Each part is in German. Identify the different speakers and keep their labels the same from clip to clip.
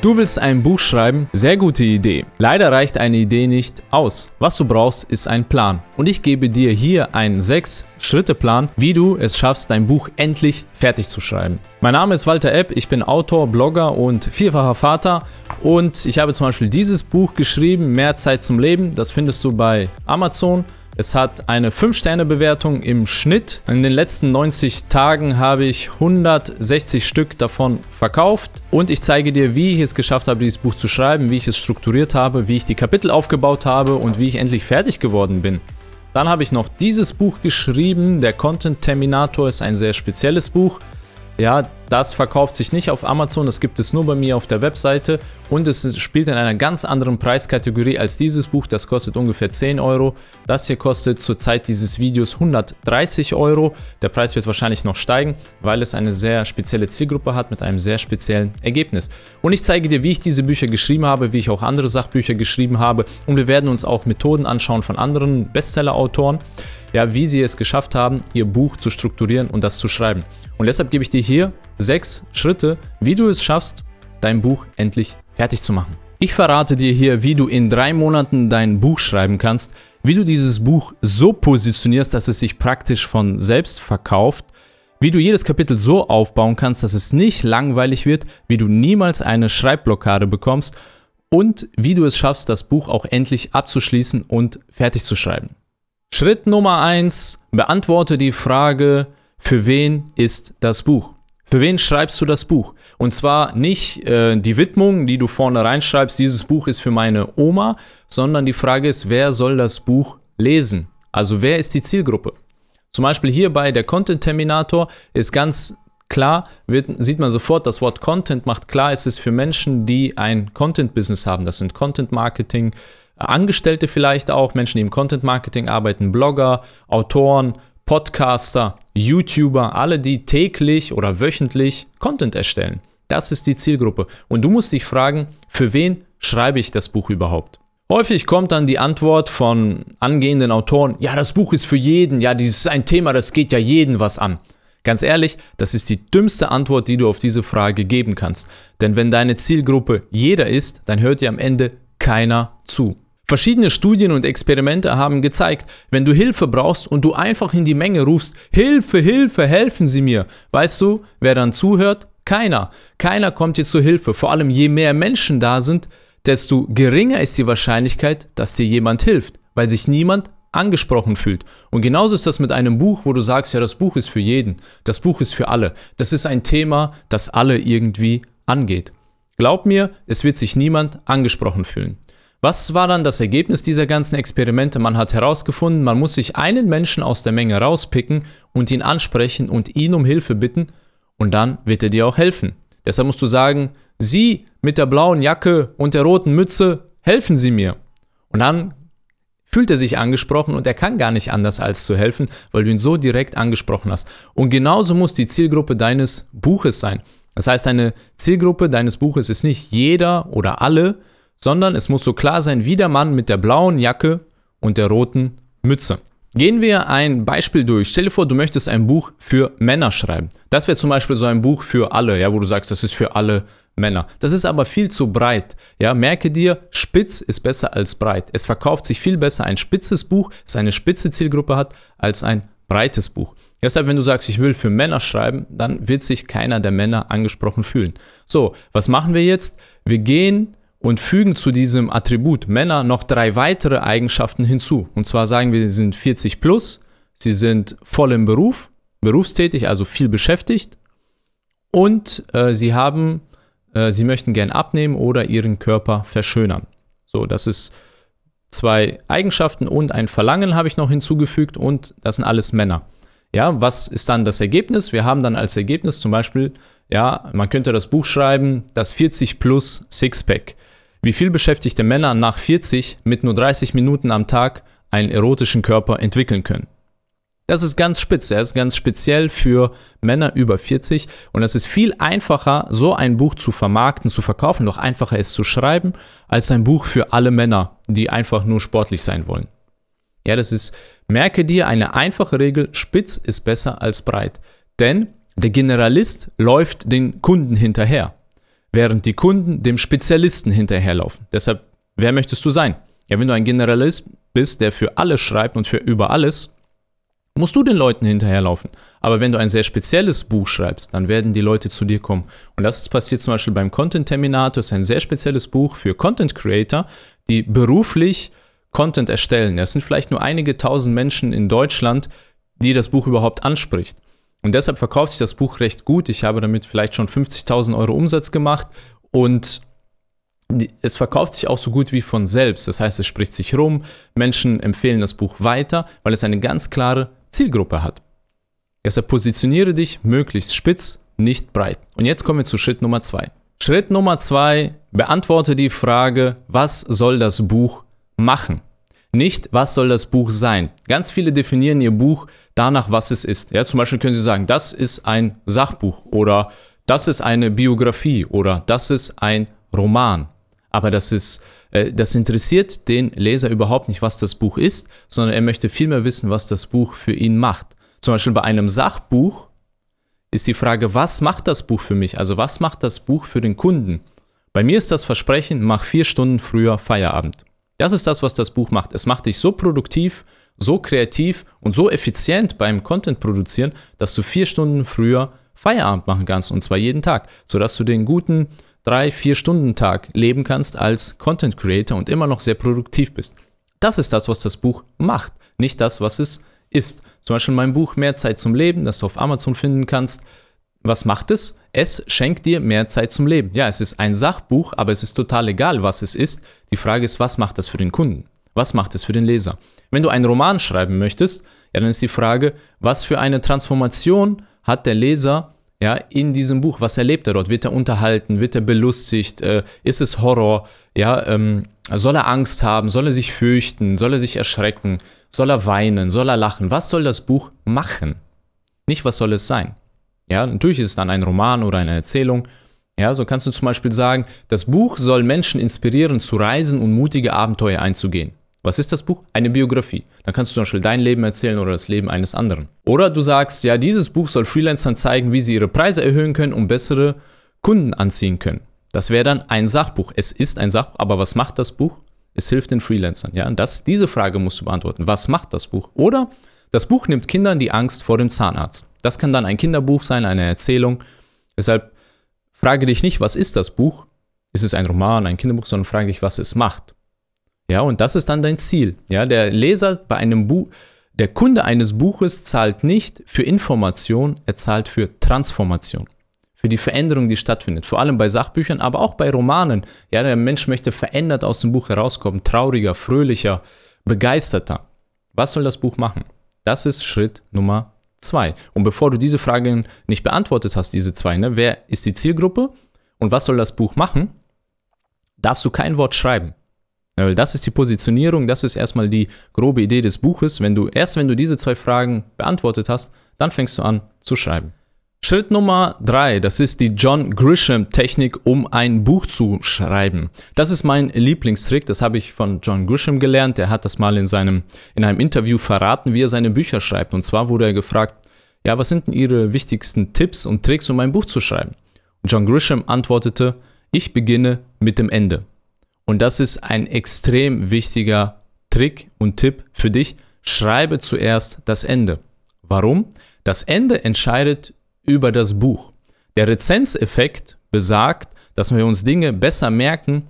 Speaker 1: Du willst ein Buch schreiben? Sehr gute Idee. Leider reicht eine Idee nicht aus. Was du brauchst, ist ein Plan. Und ich gebe dir hier einen 6-Schritte-Plan, wie du es schaffst, dein Buch endlich fertig zu schreiben. Mein Name ist Walter Epp, ich bin Autor, Blogger und vierfacher Vater. Und ich habe zum Beispiel dieses Buch geschrieben, Mehr Zeit zum Leben. Das findest du bei Amazon. Es hat eine 5-Sterne-Bewertung im Schnitt. In den letzten 90 Tagen habe ich 160 Stück davon verkauft. Und ich zeige dir, wie ich es geschafft habe, dieses Buch zu schreiben, wie ich es strukturiert habe, wie ich die Kapitel aufgebaut habe und wie ich endlich fertig geworden bin. Dann habe ich noch dieses Buch geschrieben. Der Content Terminator ist ein sehr spezielles Buch. Ja, das verkauft sich nicht auf Amazon, das gibt es nur bei mir auf der Webseite und es spielt in einer ganz anderen Preiskategorie als dieses Buch. Das kostet ungefähr 10 Euro. Das hier kostet zur Zeit dieses Videos 130 Euro. Der Preis wird wahrscheinlich noch steigen, weil es eine sehr spezielle Zielgruppe hat mit einem sehr speziellen Ergebnis. Und ich zeige dir, wie ich diese Bücher geschrieben habe, wie ich auch andere Sachbücher geschrieben habe und wir werden uns auch Methoden anschauen von anderen Bestseller-Autoren ja, wie sie es geschafft haben, ihr Buch zu strukturieren und das zu schreiben. Und deshalb gebe ich dir hier sechs Schritte, wie du es schaffst, dein Buch endlich fertig zu machen. Ich verrate dir hier, wie du in drei Monaten dein Buch schreiben kannst, wie du dieses Buch so positionierst, dass es sich praktisch von selbst verkauft, wie du jedes Kapitel so aufbauen kannst, dass es nicht langweilig wird, wie du niemals eine Schreibblockade bekommst und wie du es schaffst, das Buch auch endlich abzuschließen und fertig zu schreiben. Schritt Nummer eins: beantworte die Frage, für wen ist das Buch? Für wen schreibst du das Buch? Und zwar nicht äh, die Widmung, die du vorne reinschreibst, dieses Buch ist für meine Oma, sondern die Frage ist, wer soll das Buch lesen? Also wer ist die Zielgruppe? Zum Beispiel hier bei der Content Terminator ist ganz klar, wird, sieht man sofort, das Wort Content macht klar, es ist für Menschen, die ein Content-Business haben. Das sind Content Marketing, Angestellte vielleicht auch, Menschen, die im Content Marketing arbeiten, Blogger, Autoren, Podcaster, YouTuber, alle, die täglich oder wöchentlich Content erstellen. Das ist die Zielgruppe. Und du musst dich fragen, für wen schreibe ich das Buch überhaupt? Häufig kommt dann die Antwort von angehenden Autoren, ja, das Buch ist für jeden, ja, dieses ist ein Thema, das geht ja jeden was an. Ganz ehrlich, das ist die dümmste Antwort, die du auf diese Frage geben kannst. Denn wenn deine Zielgruppe jeder ist, dann hört dir am Ende keiner zu. Verschiedene Studien und Experimente haben gezeigt, wenn du Hilfe brauchst und du einfach in die Menge rufst, Hilfe, Hilfe, helfen Sie mir, weißt du, wer dann zuhört? Keiner. Keiner kommt dir zur Hilfe. Vor allem je mehr Menschen da sind, desto geringer ist die Wahrscheinlichkeit, dass dir jemand hilft, weil sich niemand angesprochen fühlt. Und genauso ist das mit einem Buch, wo du sagst, ja, das Buch ist für jeden, das Buch ist für alle. Das ist ein Thema, das alle irgendwie angeht. Glaub mir, es wird sich niemand angesprochen fühlen. Was war dann das Ergebnis dieser ganzen Experimente? Man hat herausgefunden, man muss sich einen Menschen aus der Menge rauspicken und ihn ansprechen und ihn um Hilfe bitten und dann wird er dir auch helfen. Deshalb musst du sagen, Sie mit der blauen Jacke und der roten Mütze, helfen Sie mir. Und dann fühlt er sich angesprochen und er kann gar nicht anders als zu helfen, weil du ihn so direkt angesprochen hast. Und genauso muss die Zielgruppe deines Buches sein. Das heißt, eine Zielgruppe deines Buches ist nicht jeder oder alle, sondern es muss so klar sein wie der Mann mit der blauen Jacke und der roten Mütze. Gehen wir ein Beispiel durch. Stell dir vor, du möchtest ein Buch für Männer schreiben. Das wäre zum Beispiel so ein Buch für alle, ja, wo du sagst, das ist für alle Männer. Das ist aber viel zu breit. Ja, merke dir, spitz ist besser als breit. Es verkauft sich viel besser ein spitzes Buch, das eine spitze Zielgruppe hat, als ein breites Buch. Deshalb, wenn du sagst, ich will für Männer schreiben, dann wird sich keiner der Männer angesprochen fühlen. So, was machen wir jetzt? Wir gehen und fügen zu diesem Attribut Männer noch drei weitere Eigenschaften hinzu. Und zwar sagen wir, sie sind 40 plus, sie sind voll im Beruf, berufstätig, also viel beschäftigt und äh, sie haben, äh, sie möchten gern abnehmen oder ihren Körper verschönern. So, das ist zwei Eigenschaften und ein Verlangen habe ich noch hinzugefügt und das sind alles Männer. Ja, was ist dann das Ergebnis? Wir haben dann als Ergebnis zum Beispiel, ja, man könnte das Buch schreiben, das 40 plus Sixpack wie viel beschäftigte Männer nach 40 mit nur 30 Minuten am Tag einen erotischen Körper entwickeln können. Das ist ganz spitz, er ist ganz speziell für Männer über 40 und es ist viel einfacher, so ein Buch zu vermarkten, zu verkaufen, noch einfacher es zu schreiben, als ein Buch für alle Männer, die einfach nur sportlich sein wollen. Ja, das ist, merke dir eine einfache Regel, spitz ist besser als breit. Denn der Generalist läuft den Kunden hinterher. Während die Kunden dem Spezialisten hinterherlaufen. Deshalb, wer möchtest du sein? Ja, wenn du ein Generalist bist, der für alles schreibt und für über alles, musst du den Leuten hinterherlaufen. Aber wenn du ein sehr spezielles Buch schreibst, dann werden die Leute zu dir kommen. Und das passiert zum Beispiel beim Content Terminator, das ist ein sehr spezielles Buch für Content Creator, die beruflich Content erstellen. Es sind vielleicht nur einige tausend Menschen in Deutschland, die das Buch überhaupt anspricht. Und deshalb verkauft sich das Buch recht gut. Ich habe damit vielleicht schon 50.000 Euro Umsatz gemacht und es verkauft sich auch so gut wie von selbst. Das heißt, es spricht sich rum, Menschen empfehlen das Buch weiter, weil es eine ganz klare Zielgruppe hat. Deshalb positioniere dich möglichst spitz, nicht breit. Und jetzt kommen wir zu Schritt Nummer zwei. Schritt Nummer zwei, beantworte die Frage, was soll das Buch machen? Nicht, was soll das Buch sein? Ganz viele definieren ihr Buch danach, was es ist. Ja, zum Beispiel können sie sagen, das ist ein Sachbuch oder das ist eine Biografie oder das ist ein Roman. Aber das ist, äh, das interessiert den Leser überhaupt nicht, was das Buch ist, sondern er möchte vielmehr wissen, was das Buch für ihn macht. Zum Beispiel bei einem Sachbuch ist die Frage, was macht das Buch für mich? Also was macht das Buch für den Kunden? Bei mir ist das Versprechen, mach vier Stunden früher Feierabend. Das ist das, was das Buch macht. Es macht dich so produktiv, so kreativ und so effizient beim Content produzieren, dass du vier Stunden früher Feierabend machen kannst und zwar jeden Tag, sodass du den guten drei, vier Stunden Tag leben kannst als Content Creator und immer noch sehr produktiv bist. Das ist das, was das Buch macht, nicht das, was es ist. Zum Beispiel mein Buch Mehr Zeit zum Leben, das du auf Amazon finden kannst. Was macht es? Es schenkt dir mehr Zeit zum Leben. Ja, es ist ein Sachbuch, aber es ist total egal, was es ist. Die Frage ist, was macht das für den Kunden? Was macht es für den Leser? Wenn du einen Roman schreiben möchtest, ja, dann ist die Frage, was für eine Transformation hat der Leser ja, in diesem Buch? Was erlebt er dort? Wird er unterhalten? Wird er belustigt? Äh, ist es Horror? Ja, ähm, soll er Angst haben? Soll er sich fürchten? Soll er sich erschrecken? Soll er weinen? Soll er lachen? Was soll das Buch machen? Nicht, was soll es sein? Ja, natürlich ist es dann ein Roman oder eine Erzählung. Ja, so kannst du zum Beispiel sagen, das Buch soll Menschen inspirieren, zu reisen und mutige Abenteuer einzugehen. Was ist das Buch? Eine Biografie. Dann kannst du zum Beispiel dein Leben erzählen oder das Leben eines anderen. Oder du sagst, ja, dieses Buch soll Freelancern zeigen, wie sie ihre Preise erhöhen können und bessere Kunden anziehen können. Das wäre dann ein Sachbuch. Es ist ein Sachbuch, aber was macht das Buch? Es hilft den Freelancern. Ja, das, diese Frage musst du beantworten. Was macht das Buch? Oder das Buch nimmt Kindern die Angst vor dem Zahnarzt. Das kann dann ein Kinderbuch sein, eine Erzählung. Deshalb frage dich nicht, was ist das Buch? Ist es ein Roman, ein Kinderbuch, sondern frage dich, was es macht. Ja, und das ist dann dein Ziel. Ja, der Leser bei einem Buch, der Kunde eines Buches zahlt nicht für Information, er zahlt für Transformation. Für die Veränderung, die stattfindet. Vor allem bei Sachbüchern, aber auch bei Romanen. Ja, der Mensch möchte verändert aus dem Buch herauskommen, trauriger, fröhlicher, begeisterter. Was soll das Buch machen? Das ist Schritt Nummer zwei. Und bevor du diese Fragen nicht beantwortet hast, diese zwei, ne, wer ist die Zielgruppe und was soll das Buch machen, darfst du kein Wort schreiben. Weil das ist die Positionierung, das ist erstmal die grobe Idee des Buches. Wenn du, erst wenn du diese zwei Fragen beantwortet hast, dann fängst du an zu schreiben. Schritt Nummer drei, das ist die John Grisham Technik, um ein Buch zu schreiben. Das ist mein Lieblingstrick, das habe ich von John Grisham gelernt. Er hat das mal in seinem, in einem Interview verraten, wie er seine Bücher schreibt. Und zwar wurde er gefragt, ja, was sind denn Ihre wichtigsten Tipps und Tricks, um ein Buch zu schreiben? Und John Grisham antwortete, ich beginne mit dem Ende. Und das ist ein extrem wichtiger Trick und Tipp für dich. Schreibe zuerst das Ende. Warum? Das Ende entscheidet über das Buch. Der Rezenzeffekt besagt, dass wir uns Dinge besser merken,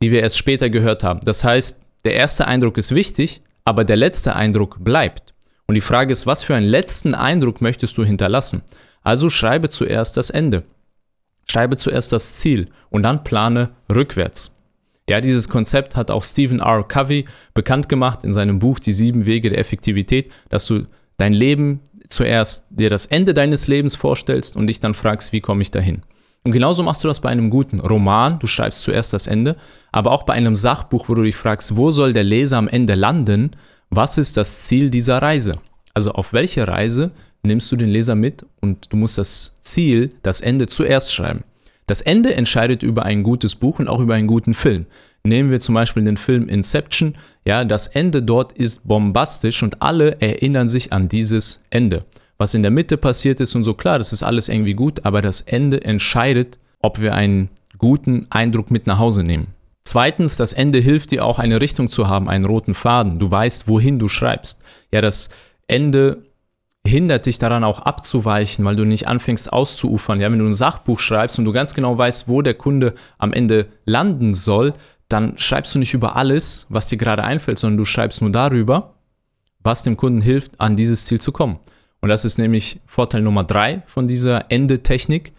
Speaker 1: die wir erst später gehört haben. Das heißt, der erste Eindruck ist wichtig, aber der letzte Eindruck bleibt. Und die Frage ist, was für einen letzten Eindruck möchtest du hinterlassen? Also schreibe zuerst das Ende. Schreibe zuerst das Ziel und dann plane rückwärts. Ja, dieses Konzept hat auch Stephen R. Covey bekannt gemacht in seinem Buch Die sieben Wege der Effektivität, dass du dein Leben zuerst dir das Ende deines Lebens vorstellst und dich dann fragst, wie komme ich dahin? Und genauso machst du das bei einem guten Roman. Du schreibst zuerst das Ende, aber auch bei einem Sachbuch, wo du dich fragst, wo soll der Leser am Ende landen? Was ist das Ziel dieser Reise? Also auf welche Reise nimmst du den Leser mit und du musst das Ziel, das Ende zuerst schreiben. Das Ende entscheidet über ein gutes Buch und auch über einen guten Film. Nehmen wir zum Beispiel den Film Inception. Ja, das Ende dort ist bombastisch und alle erinnern sich an dieses Ende. Was in der Mitte passiert ist und so, klar, das ist alles irgendwie gut, aber das Ende entscheidet, ob wir einen guten Eindruck mit nach Hause nehmen. Zweitens, das Ende hilft dir auch eine Richtung zu haben, einen roten Faden. Du weißt, wohin du schreibst. Ja, das Ende hindert dich daran auch abzuweichen, weil du nicht anfängst auszuufern. Ja, wenn du ein Sachbuch schreibst und du ganz genau weißt, wo der Kunde am Ende landen soll, dann schreibst du nicht über alles, was dir gerade einfällt, sondern du schreibst nur darüber, was dem Kunden hilft, an dieses Ziel zu kommen. Und das ist nämlich Vorteil Nummer drei von dieser Endetechnik,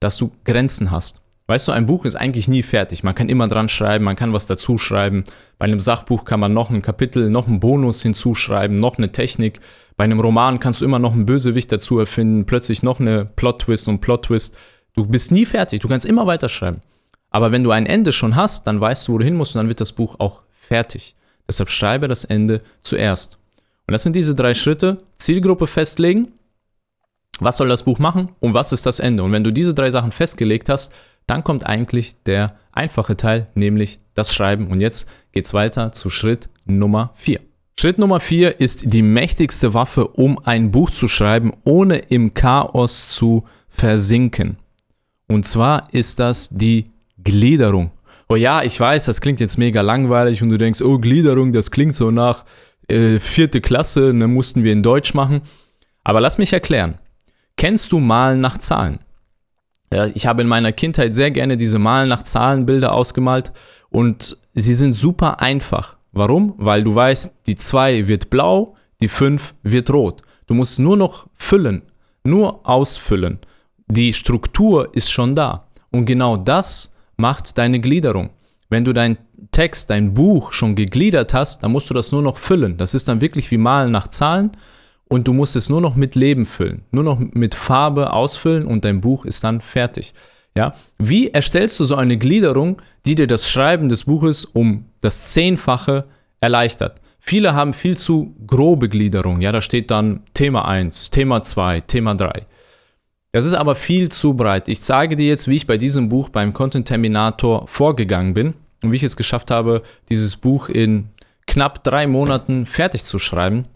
Speaker 1: dass du Grenzen hast. Weißt du, ein Buch ist eigentlich nie fertig. Man kann immer dran schreiben, man kann was dazu schreiben. Bei einem Sachbuch kann man noch ein Kapitel, noch einen Bonus hinzuschreiben, noch eine Technik. Bei einem Roman kannst du immer noch einen Bösewicht dazu erfinden, plötzlich noch eine Plot-Twist und Plot-Twist. Du bist nie fertig, du kannst immer weiterschreiben. Aber wenn du ein Ende schon hast, dann weißt du, wo du hin musst und dann wird das Buch auch fertig. Deshalb schreibe das Ende zuerst. Und das sind diese drei Schritte. Zielgruppe festlegen. Was soll das Buch machen und was ist das Ende? Und wenn du diese drei Sachen festgelegt hast, dann kommt eigentlich der einfache Teil, nämlich das Schreiben. Und jetzt geht's weiter zu Schritt Nummer 4. Schritt Nummer 4 ist die mächtigste Waffe, um ein Buch zu schreiben, ohne im Chaos zu versinken. Und zwar ist das die Gliederung. Oh ja, ich weiß, das klingt jetzt mega langweilig und du denkst, oh, Gliederung, das klingt so nach äh, vierte Klasse, dann mussten wir in Deutsch machen. Aber lass mich erklären. Kennst du Malen nach Zahlen? Ja, ich habe in meiner Kindheit sehr gerne diese Malen nach Zahlenbilder ausgemalt und sie sind super einfach. Warum? Weil du weißt, die 2 wird blau, die 5 wird rot. Du musst nur noch füllen, nur ausfüllen. Die Struktur ist schon da. Und genau das macht deine Gliederung. Wenn du deinen Text, dein Buch schon gegliedert hast, dann musst du das nur noch füllen. Das ist dann wirklich wie Malen nach Zahlen und du musst es nur noch mit Leben füllen, nur noch mit Farbe ausfüllen und dein Buch ist dann fertig. Ja, wie erstellst du so eine Gliederung, die dir das Schreiben des Buches um das Zehnfache erleichtert? Viele haben viel zu grobe Gliederung. Ja, da steht dann Thema 1, Thema 2, Thema 3. Das ist aber viel zu breit. Ich zeige dir jetzt, wie ich bei diesem Buch beim Content Terminator vorgegangen bin und wie ich es geschafft habe, dieses Buch in knapp drei Monaten fertig zu schreiben.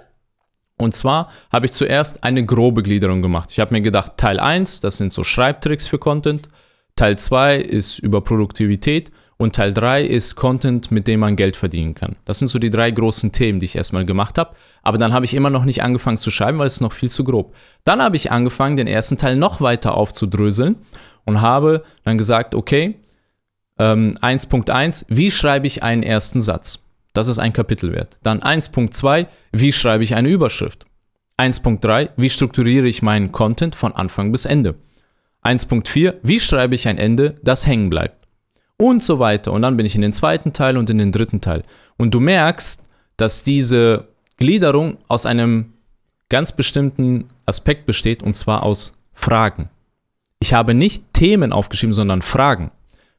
Speaker 1: Und zwar habe ich zuerst eine grobe Gliederung gemacht. Ich habe mir gedacht, Teil 1, das sind so Schreibtricks für Content. Teil 2 ist über Produktivität und Teil 3 ist Content, mit dem man Geld verdienen kann. Das sind so die drei großen Themen, die ich erstmal gemacht habe. Aber dann habe ich immer noch nicht angefangen zu schreiben, weil es noch viel zu grob. Dann habe ich angefangen, den ersten Teil noch weiter aufzudröseln und habe dann gesagt, okay, ähm, 1.1, wie schreibe ich einen ersten Satz? Das ist ein Kapitelwert. Dann 1.2, wie schreibe ich eine Überschrift? 1.3, wie strukturiere ich meinen Content von Anfang bis Ende? 1.4, wie schreibe ich ein Ende, das hängen bleibt? Und so weiter. Und dann bin ich in den zweiten Teil und in den dritten Teil. Und du merkst, dass diese Gliederung aus einem ganz bestimmten Aspekt besteht, und zwar aus Fragen. Ich habe nicht Themen aufgeschrieben, sondern Fragen.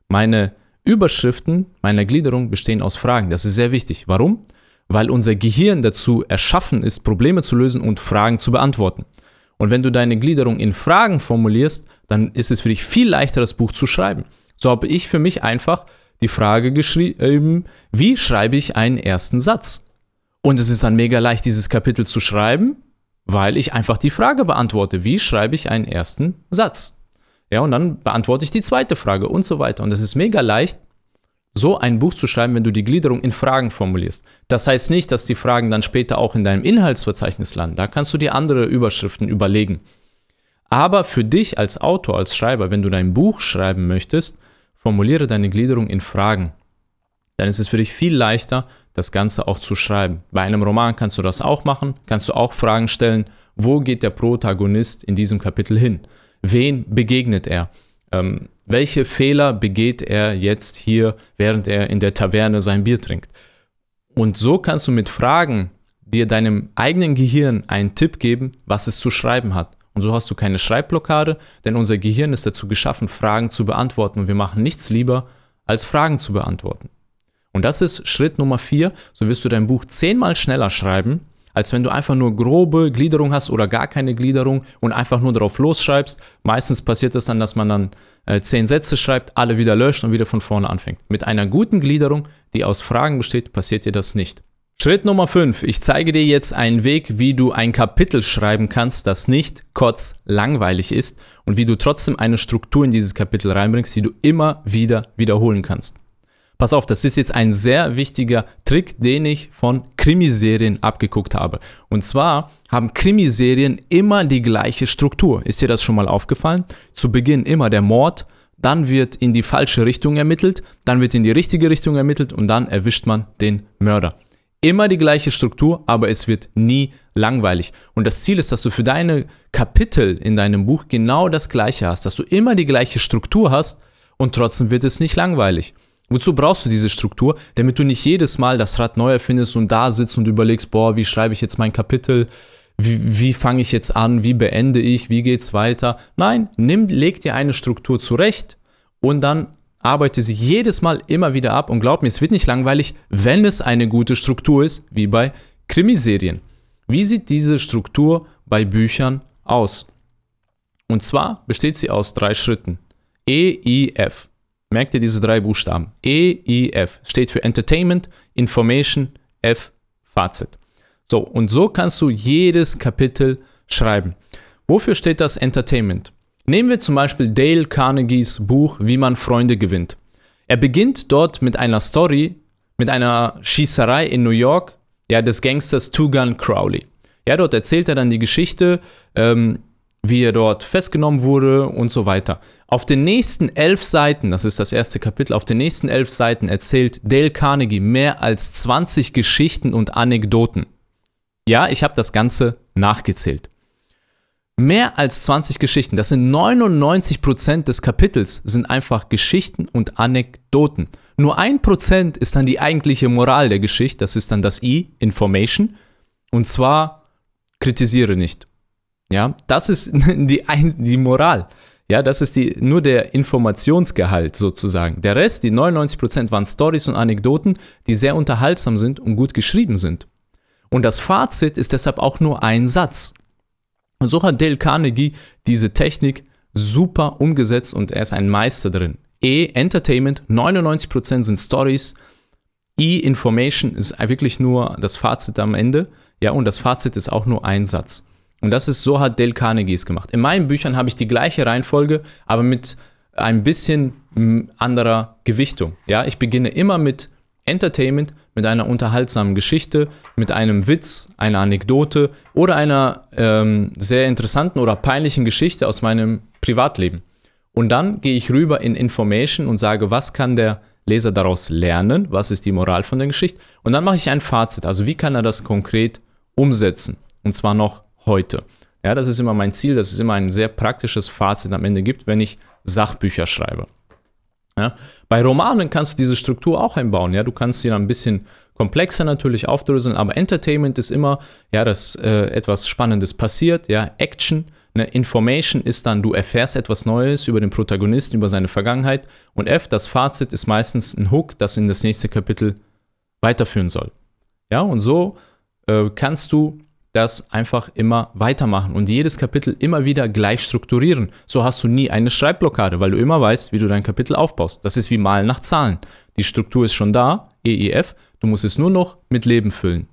Speaker 1: Meine Überschriften meiner Gliederung bestehen aus Fragen. Das ist sehr wichtig. Warum? Weil unser Gehirn dazu erschaffen ist, Probleme zu lösen und Fragen zu beantworten. Und wenn du deine Gliederung in Fragen formulierst, dann ist es für dich viel leichter, das Buch zu schreiben. So habe ich für mich einfach die Frage geschrieben, wie schreibe ich einen ersten Satz? Und es ist dann mega leicht, dieses Kapitel zu schreiben, weil ich einfach die Frage beantworte, wie schreibe ich einen ersten Satz? Ja, und dann beantworte ich die zweite Frage und so weiter. Und es ist mega leicht, so ein Buch zu schreiben, wenn du die Gliederung in Fragen formulierst. Das heißt nicht, dass die Fragen dann später auch in deinem Inhaltsverzeichnis landen. Da kannst du dir andere Überschriften überlegen. Aber für dich als Autor, als Schreiber, wenn du dein Buch schreiben möchtest, formuliere deine Gliederung in Fragen. Dann ist es für dich viel leichter, das Ganze auch zu schreiben. Bei einem Roman kannst du das auch machen, kannst du auch Fragen stellen, wo geht der Protagonist in diesem Kapitel hin? Wen begegnet er? Ähm, welche Fehler begeht er jetzt hier, während er in der Taverne sein Bier trinkt? Und so kannst du mit Fragen dir deinem eigenen Gehirn einen Tipp geben, was es zu schreiben hat. Und so hast du keine Schreibblockade, denn unser Gehirn ist dazu geschaffen, Fragen zu beantworten. Und wir machen nichts lieber, als Fragen zu beantworten. Und das ist Schritt Nummer vier. So wirst du dein Buch zehnmal schneller schreiben, als wenn du einfach nur grobe Gliederung hast oder gar keine Gliederung und einfach nur drauf losschreibst. Meistens passiert es das dann, dass man dann äh, zehn Sätze schreibt, alle wieder löscht und wieder von vorne anfängt. Mit einer guten Gliederung, die aus Fragen besteht, passiert dir das nicht. Schritt Nummer 5. Ich zeige dir jetzt einen Weg, wie du ein Kapitel schreiben kannst, das nicht kurz langweilig ist und wie du trotzdem eine Struktur in dieses Kapitel reinbringst, die du immer wieder wiederholen kannst. Pass auf, das ist jetzt ein sehr wichtiger Trick, den ich von Krimiserien abgeguckt habe. Und zwar haben Krimiserien immer die gleiche Struktur. Ist dir das schon mal aufgefallen? Zu Beginn immer der Mord, dann wird in die falsche Richtung ermittelt, dann wird in die richtige Richtung ermittelt und dann erwischt man den Mörder immer die gleiche Struktur, aber es wird nie langweilig. Und das Ziel ist, dass du für deine Kapitel in deinem Buch genau das gleiche hast, dass du immer die gleiche Struktur hast und trotzdem wird es nicht langweilig. Wozu brauchst du diese Struktur? Damit du nicht jedes Mal das Rad neu erfindest und da sitzt und überlegst, boah, wie schreibe ich jetzt mein Kapitel? Wie, wie fange ich jetzt an? Wie beende ich? Wie geht's weiter? Nein, nimm, leg dir eine Struktur zurecht und dann arbeite sie jedes Mal immer wieder ab und glaub mir, es wird nicht langweilig, wenn es eine gute Struktur ist, wie bei Krimiserien. Wie sieht diese Struktur bei Büchern aus? Und zwar besteht sie aus drei Schritten. E, I, F. Merkt ihr diese drei Buchstaben? E, I, F steht für Entertainment, Information, F, Fazit. So, und so kannst du jedes Kapitel schreiben. Wofür steht das Entertainment? Nehmen wir zum Beispiel Dale Carnegies Buch Wie man Freunde gewinnt. Er beginnt dort mit einer Story, mit einer Schießerei in New York, ja, des Gangsters Two Gun Crowley. Ja, dort erzählt er dann die Geschichte, ähm, wie er dort festgenommen wurde und so weiter. Auf den nächsten elf Seiten, das ist das erste Kapitel, auf den nächsten elf Seiten erzählt Dale Carnegie mehr als 20 Geschichten und Anekdoten. Ja, ich habe das Ganze nachgezählt. Mehr als 20 Geschichten, das sind 99% des Kapitels, sind einfach Geschichten und Anekdoten. Nur ein Prozent ist dann die eigentliche Moral der Geschichte, das ist dann das I, Information. Und zwar kritisiere nicht. Ja, das ist die, die Moral. Ja, das ist die, nur der Informationsgehalt sozusagen. Der Rest, die 99% waren Stories und Anekdoten, die sehr unterhaltsam sind und gut geschrieben sind. Und das Fazit ist deshalb auch nur ein Satz. Und so hat Dale Carnegie diese Technik super umgesetzt und er ist ein Meister drin. E, Entertainment, 99% sind Stories. E, Information ist wirklich nur das Fazit am Ende. Ja, und das Fazit ist auch nur ein Satz. Und das ist, so hat Dale Carnegie es gemacht. In meinen Büchern habe ich die gleiche Reihenfolge, aber mit ein bisschen anderer Gewichtung. Ja, ich beginne immer mit Entertainment mit einer unterhaltsamen Geschichte, mit einem Witz, einer Anekdote oder einer ähm, sehr interessanten oder peinlichen Geschichte aus meinem Privatleben. Und dann gehe ich rüber in Information und sage, was kann der Leser daraus lernen, was ist die Moral von der Geschichte. Und dann mache ich ein Fazit, also wie kann er das konkret umsetzen. Und zwar noch heute. Ja, das ist immer mein Ziel, dass es immer ein sehr praktisches Fazit am Ende gibt, wenn ich Sachbücher schreibe. Ja? Bei Romanen kannst du diese Struktur auch einbauen. Ja? Du kannst sie dann ein bisschen komplexer natürlich aufdröseln, aber Entertainment ist immer, ja, dass äh, etwas Spannendes passiert, ja, Action. Eine Information ist dann, du erfährst etwas Neues über den Protagonisten, über seine Vergangenheit. Und F, das Fazit ist meistens ein Hook, das in das nächste Kapitel weiterführen soll. Ja, und so äh, kannst du das einfach immer weitermachen und jedes Kapitel immer wieder gleich strukturieren. So hast du nie eine Schreibblockade, weil du immer weißt, wie du dein Kapitel aufbaust. Das ist wie Malen nach Zahlen. Die Struktur ist schon da, EEF, du musst es nur noch mit Leben füllen.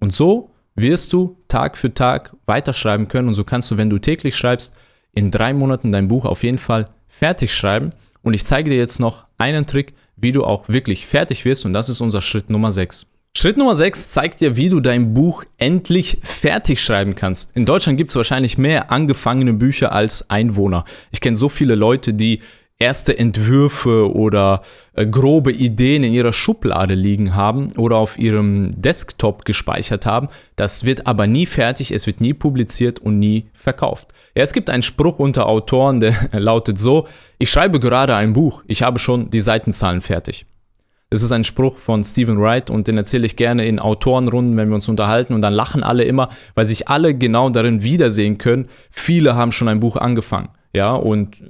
Speaker 1: Und so wirst du Tag für Tag weiterschreiben können und so kannst du, wenn du täglich schreibst, in drei Monaten dein Buch auf jeden Fall fertig schreiben. Und ich zeige dir jetzt noch einen Trick, wie du auch wirklich fertig wirst und das ist unser Schritt Nummer 6. Schritt Nummer 6 zeigt dir, wie du dein Buch endlich fertig schreiben kannst. In Deutschland gibt es wahrscheinlich mehr angefangene Bücher als Einwohner. Ich kenne so viele Leute, die erste Entwürfe oder äh, grobe Ideen in ihrer Schublade liegen haben oder auf ihrem Desktop gespeichert haben. Das wird aber nie fertig, es wird nie publiziert und nie verkauft. Ja, es gibt einen Spruch unter Autoren, der lautet so, ich schreibe gerade ein Buch, ich habe schon die Seitenzahlen fertig. Das ist ein Spruch von Stephen Wright und den erzähle ich gerne in Autorenrunden, wenn wir uns unterhalten und dann lachen alle immer, weil sich alle genau darin wiedersehen können. Viele haben schon ein Buch angefangen, ja, und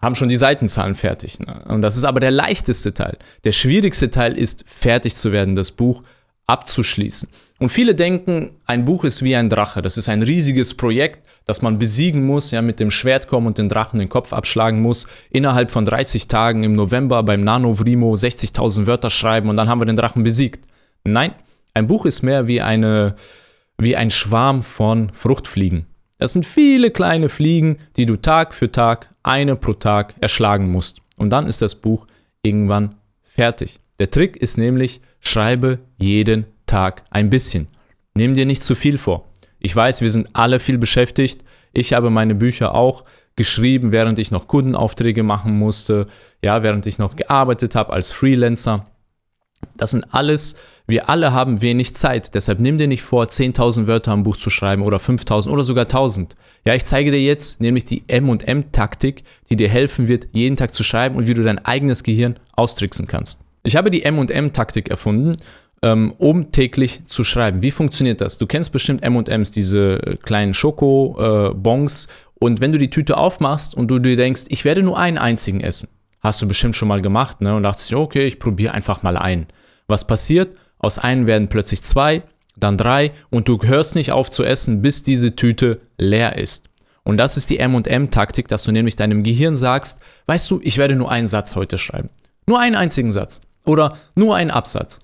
Speaker 1: haben schon die Seitenzahlen fertig. Ne? Und das ist aber der leichteste Teil. Der schwierigste Teil ist, fertig zu werden, das Buch abzuschließen. Und viele denken, ein Buch ist wie ein Drache. Das ist ein riesiges Projekt, das man besiegen muss, ja, mit dem Schwert kommen und den Drachen den Kopf abschlagen muss, innerhalb von 30 Tagen im November beim Nano Vrimo 60.000 Wörter schreiben und dann haben wir den Drachen besiegt. Nein, ein Buch ist mehr wie, eine, wie ein Schwarm von Fruchtfliegen. Das sind viele kleine Fliegen, die du Tag für Tag, eine pro Tag erschlagen musst. Und dann ist das Buch irgendwann fertig. Der Trick ist nämlich, schreibe jeden Tag ein bisschen. Nimm dir nicht zu viel vor. Ich weiß, wir sind alle viel beschäftigt. Ich habe meine Bücher auch geschrieben, während ich noch Kundenaufträge machen musste, ja, während ich noch gearbeitet habe als Freelancer. Das sind alles, wir alle haben wenig Zeit. Deshalb nimm dir nicht vor, 10.000 Wörter am Buch zu schreiben oder 5.000 oder sogar 1.000. Ja, ich zeige dir jetzt nämlich die M&M-Taktik, die dir helfen wird, jeden Tag zu schreiben und wie du dein eigenes Gehirn austricksen kannst. Ich habe die M&M-Taktik erfunden, ähm, um täglich zu schreiben. Wie funktioniert das? Du kennst bestimmt M&Ms, diese kleinen Schoko-Bons. Äh, und wenn du die Tüte aufmachst und du dir denkst, ich werde nur einen einzigen essen, hast du bestimmt schon mal gemacht, ne? Und dachtest, okay, ich probiere einfach mal einen. Was passiert? Aus einem werden plötzlich zwei, dann drei und du hörst nicht auf zu essen, bis diese Tüte leer ist. Und das ist die M&M-Taktik, dass du nämlich deinem Gehirn sagst, weißt du, ich werde nur einen Satz heute schreiben. Nur einen einzigen Satz. Oder nur einen Absatz.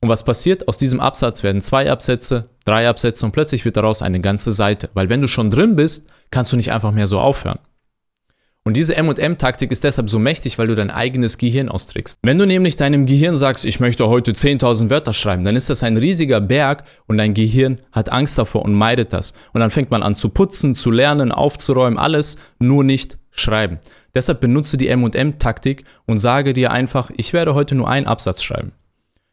Speaker 1: Und was passiert? Aus diesem Absatz werden zwei Absätze, drei Absätze und plötzlich wird daraus eine ganze Seite. Weil wenn du schon drin bist, kannst du nicht einfach mehr so aufhören. Und diese M&M-Taktik ist deshalb so mächtig, weil du dein eigenes Gehirn austrickst. Wenn du nämlich deinem Gehirn sagst, ich möchte heute 10.000 Wörter schreiben, dann ist das ein riesiger Berg und dein Gehirn hat Angst davor und meidet das. Und dann fängt man an zu putzen, zu lernen, aufzuräumen, alles, nur nicht schreiben. Deshalb benutze die M&M-Taktik und sage dir einfach, ich werde heute nur einen Absatz schreiben.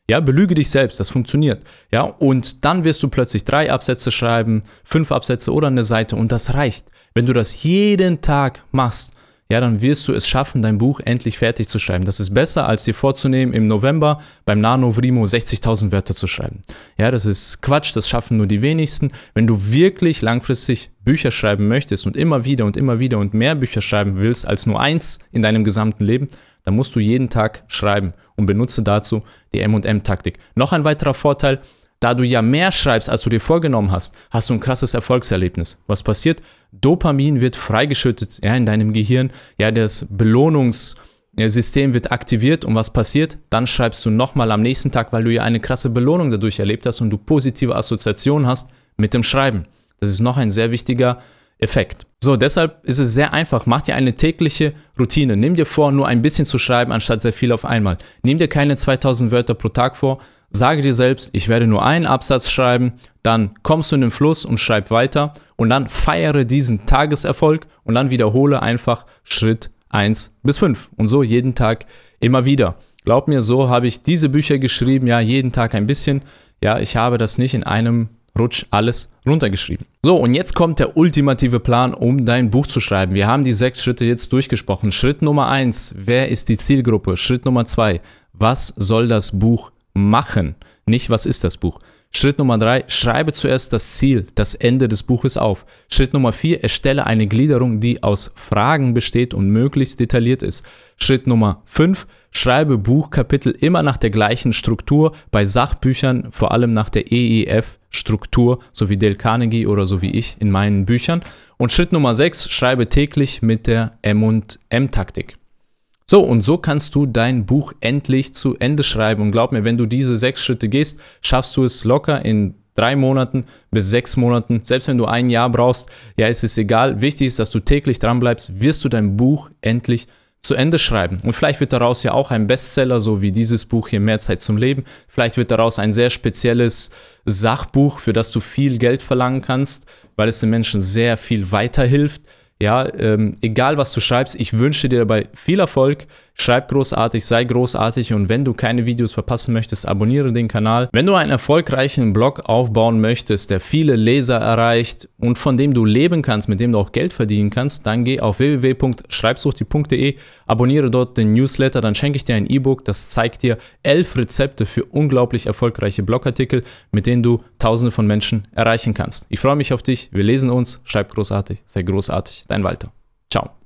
Speaker 1: Ja, belüge dich selbst, das funktioniert. Ja, und dann wirst du plötzlich drei Absätze schreiben, fünf Absätze oder eine Seite und das reicht. Wenn du das jeden Tag machst, ja, dann wirst du es schaffen, dein Buch endlich fertig zu schreiben. Das ist besser, als dir vorzunehmen, im November beim Nano Vrimo 60.000 Wörter zu schreiben. Ja, das ist Quatsch, das schaffen nur die wenigsten. Wenn du wirklich langfristig Bücher schreiben möchtest und immer wieder und immer wieder und mehr Bücher schreiben willst als nur eins in deinem gesamten Leben, dann musst du jeden Tag schreiben und benutze dazu die M&M-Taktik. Noch ein weiterer Vorteil, da du ja mehr schreibst, als du dir vorgenommen hast, hast du ein krasses Erfolgserlebnis. Was passiert? Dopamin wird freigeschüttet ja, in deinem Gehirn. Ja, das Belohnungssystem wird aktiviert und was passiert? Dann schreibst du nochmal am nächsten Tag, weil du ja eine krasse Belohnung dadurch erlebt hast und du positive Assoziationen hast mit dem Schreiben. Das ist noch ein sehr wichtiger Effekt. So, deshalb ist es sehr einfach. Mach dir eine tägliche Routine. Nimm dir vor, nur ein bisschen zu schreiben, anstatt sehr viel auf einmal. Nimm dir keine 2000 Wörter pro Tag vor, Sage dir selbst, ich werde nur einen Absatz schreiben, dann kommst du in den Fluss und schreib weiter und dann feiere diesen Tageserfolg und dann wiederhole einfach Schritt 1 bis 5 und so jeden Tag immer wieder. Glaub mir, so habe ich diese Bücher geschrieben, ja, jeden Tag ein bisschen. Ja, ich habe das nicht in einem Rutsch alles runtergeschrieben. So, und jetzt kommt der ultimative Plan, um dein Buch zu schreiben. Wir haben die sechs Schritte jetzt durchgesprochen. Schritt Nummer eins, wer ist die Zielgruppe? Schritt Nummer zwei, was soll das Buch machen, nicht was ist das Buch. Schritt Nummer drei, schreibe zuerst das Ziel, das Ende des Buches auf. Schritt Nummer vier, erstelle eine Gliederung, die aus Fragen besteht und möglichst detailliert ist. Schritt Nummer fünf, schreibe Buchkapitel immer nach der gleichen Struktur, bei Sachbüchern vor allem nach der EEF-Struktur, so wie Dale Carnegie oder so wie ich in meinen Büchern. Und Schritt Nummer sechs, schreibe täglich mit der M&M-Taktik. So, und so kannst du dein Buch endlich zu Ende schreiben. Und glaub mir, wenn du diese sechs Schritte gehst, schaffst du es locker in drei Monaten bis sechs Monaten. Selbst wenn du ein Jahr brauchst, ja, ist es egal. Wichtig ist, dass du täglich dran bleibst, wirst du dein Buch endlich zu Ende schreiben. Und vielleicht wird daraus ja auch ein Bestseller, so wie dieses Buch hier Mehr Zeit zum Leben. Vielleicht wird daraus ein sehr spezielles Sachbuch, für das du viel Geld verlangen kannst, weil es den Menschen sehr viel weiterhilft. Ja, ähm, egal was du schreibst, ich wünsche dir dabei viel Erfolg. Schreib großartig, sei großartig und wenn du keine Videos verpassen möchtest, abonniere den Kanal. Wenn du einen erfolgreichen Blog aufbauen möchtest, der viele Leser erreicht und von dem du leben kannst, mit dem du auch Geld verdienen kannst, dann geh auf www.schreibsuchti.de, abonniere dort den Newsletter, dann schenke ich dir ein E-Book, das zeigt dir elf Rezepte für unglaublich erfolgreiche Blogartikel, mit denen du tausende von Menschen erreichen kannst. Ich freue mich auf dich, wir lesen uns, schreib großartig, sei großartig, dein Walter. Ciao.